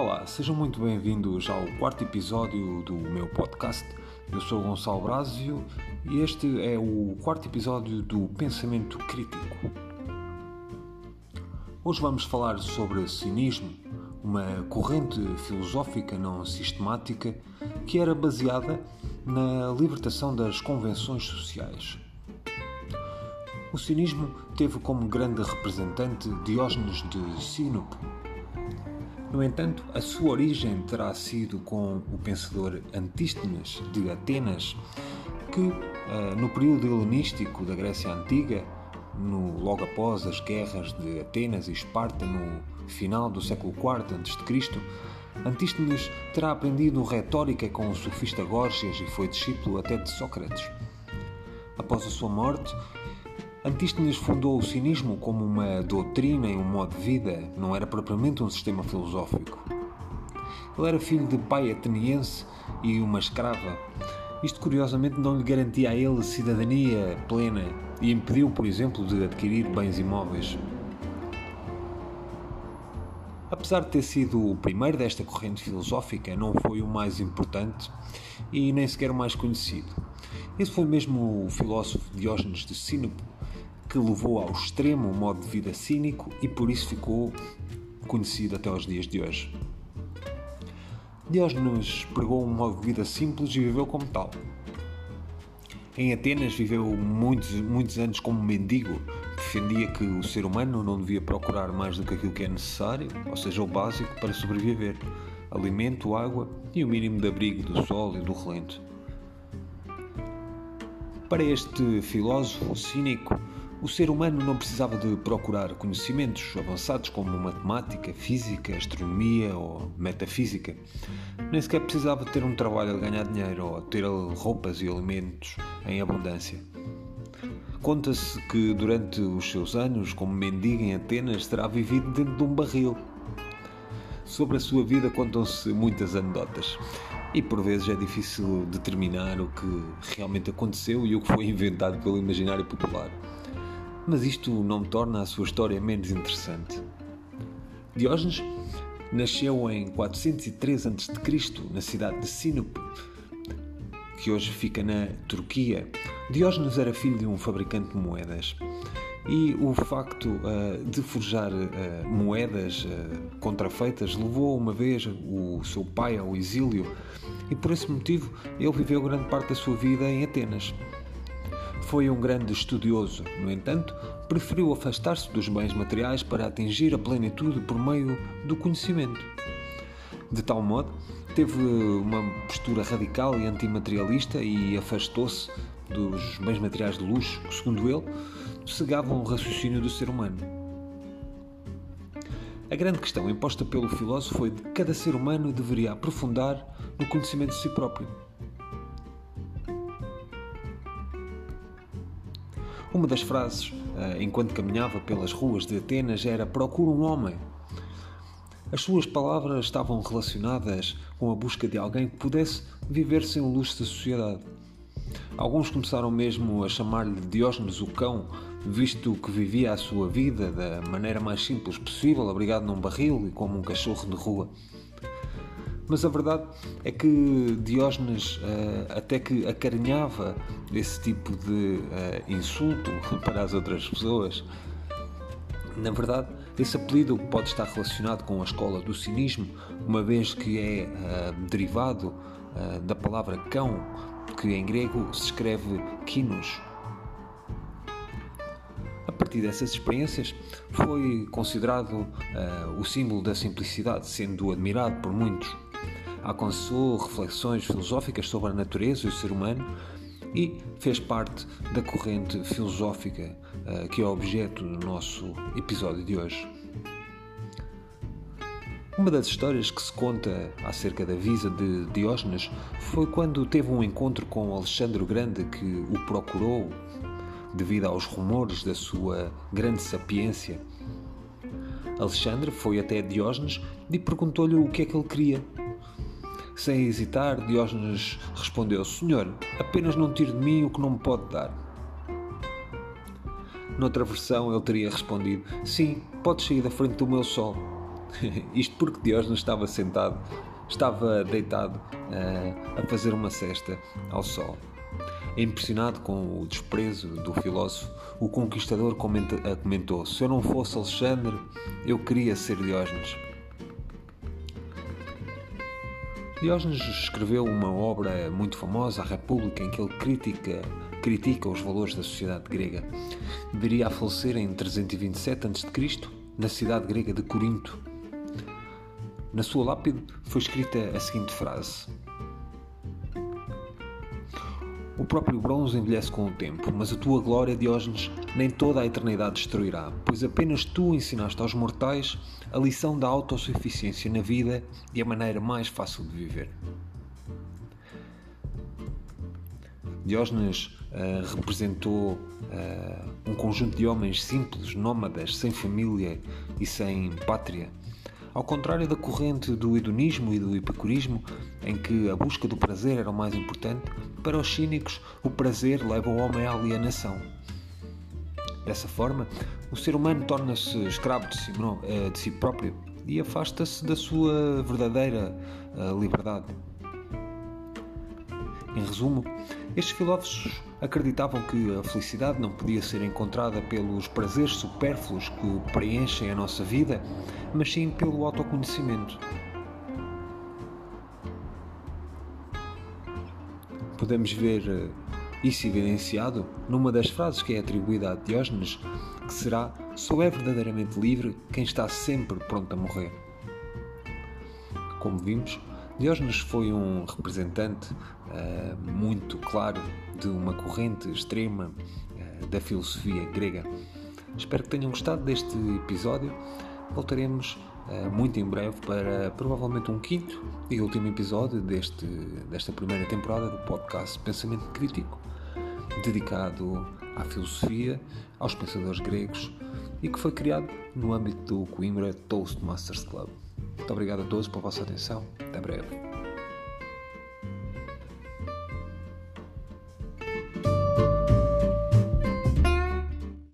Olá, sejam muito bem-vindos ao quarto episódio do meu podcast. Eu sou Gonçalo Brásio e este é o quarto episódio do Pensamento Crítico. Hoje vamos falar sobre cinismo, uma corrente filosófica não sistemática que era baseada na libertação das convenções sociais. O cinismo teve como grande representante Diógenes de Sinope. No entanto, a sua origem terá sido com o pensador Antístenes de Atenas, que, eh, no período helenístico da Grécia Antiga, no, logo após as guerras de Atenas e Esparta, no final do século IV a.C., Antístenes terá aprendido retórica com o sofista Górgias e foi discípulo até de Sócrates. Após a sua morte, Antístenes fundou o cinismo como uma doutrina e um modo de vida, não era propriamente um sistema filosófico. Ele era filho de pai ateniense e uma escrava. Isto, curiosamente, não lhe garantia a ele cidadania plena e impediu, por exemplo, de adquirir bens imóveis. Apesar de ter sido o primeiro desta corrente filosófica, não foi o mais importante e nem sequer o mais conhecido. Esse foi mesmo o filósofo Diógenes de Sinope que levou ao extremo o modo de vida cínico e por isso ficou conhecido até aos dias de hoje. Diógenes pregou um modo de vida simples e viveu como tal. Em Atenas viveu muitos, muitos anos como mendigo. Defendia que o ser humano não devia procurar mais do que aquilo que é necessário, ou seja, o básico para sobreviver: alimento, água e o mínimo de abrigo do sol e do relento. Para este filósofo cínico, o ser humano não precisava de procurar conhecimentos avançados como matemática, física, astronomia ou metafísica. Nem sequer precisava ter um trabalho a ganhar dinheiro ou ter roupas e alimentos em abundância. Conta-se que durante os seus anos como mendigo em Atenas terá vivido dentro de um barril. Sobre a sua vida contam-se muitas anedotas e por vezes é difícil determinar o que realmente aconteceu e o que foi inventado pelo imaginário popular mas isto não torna a sua história menos interessante. Diógenes nasceu em 403 a.C., na cidade de Sinope, que hoje fica na Turquia. Diógenes era filho de um fabricante de moedas e o facto uh, de forjar uh, moedas uh, contrafeitas levou uma vez o seu pai ao exílio e por esse motivo ele viveu grande parte da sua vida em Atenas. Foi um grande estudioso, no entanto, preferiu afastar-se dos bens materiais para atingir a plenitude por meio do conhecimento. De tal modo, teve uma postura radical e antimaterialista e afastou-se dos bens materiais de luxo que, segundo ele, cegavam o raciocínio do ser humano. A grande questão imposta pelo filósofo foi de que cada ser humano deveria aprofundar no conhecimento de si próprio. Uma das frases, eh, enquanto caminhava pelas ruas de Atenas, era: Procura um homem. As suas palavras estavam relacionadas com a busca de alguém que pudesse viver sem o luxo da sociedade. Alguns começaram mesmo a chamar-lhe Diógenes o Cão, visto que vivia a sua vida da maneira mais simples possível, abrigado num barril e como um cachorro de rua. Mas a verdade é que Diógenes uh, até que acarinhava esse tipo de uh, insulto para as outras pessoas. Na verdade, esse apelido pode estar relacionado com a escola do cinismo, uma vez que é uh, derivado da palavra cão, que em grego se escreve kinos. A partir dessas experiências, foi considerado o símbolo da simplicidade, sendo admirado por muitos alcançou reflexões filosóficas sobre a natureza e o ser humano e fez parte da corrente filosófica uh, que é objeto do nosso episódio de hoje. Uma das histórias que se conta acerca da visa de Diógenes foi quando teve um encontro com Alexandre o Grande que o procurou devido aos rumores da sua grande sapiência. Alexandre foi até Diógenes e perguntou-lhe o que é que ele queria. Sem hesitar, Diógenes respondeu: Senhor, apenas não tire de mim o que não me pode dar. Noutra versão, ele teria respondido: Sim, pode sair da frente do meu sol. Isto porque Diógenes estava sentado, estava deitado uh, a fazer uma cesta ao sol. Impressionado com o desprezo do filósofo, o conquistador comentou: Se eu não fosse Alexandre, eu queria ser Diógenes. Diógenes escreveu uma obra muito famosa, A República, em que ele critica, critica os valores da sociedade grega. Viria a falecer em 327 a.C., na cidade grega de Corinto. Na sua lápide foi escrita a seguinte frase: O próprio bronze envelhece com o tempo, mas a tua glória, Diógenes, nem toda a eternidade destruirá, pois apenas tu ensinaste aos mortais a lição da autossuficiência na vida e a maneira mais fácil de viver. Diógenes uh, representou uh, um conjunto de homens simples, nómadas, sem família e sem pátria. Ao contrário da corrente do hedonismo e do epicurismo, em que a busca do prazer era o mais importante, para os cínicos o prazer leva o homem à alienação. Dessa forma, o ser humano torna-se escravo de si, eh, de si próprio e afasta-se da sua verdadeira eh, liberdade. Em resumo, estes filósofos acreditavam que a felicidade não podia ser encontrada pelos prazeres supérfluos que preenchem a nossa vida, mas sim pelo autoconhecimento. Podemos ver eh, isso evidenciado numa das frases que é atribuída a Diógenes, que será: Só é verdadeiramente livre quem está sempre pronto a morrer. Como vimos, Diógenes foi um representante uh, muito claro de uma corrente extrema uh, da filosofia grega. Espero que tenham gostado deste episódio. Voltaremos uh, muito em breve para provavelmente um quinto e último episódio deste, desta primeira temporada do podcast Pensamento Crítico dedicado à filosofia, aos pensadores gregos e que foi criado no âmbito do Coimbra Toastmasters Club. Muito obrigado a todos pela vossa atenção. Até breve.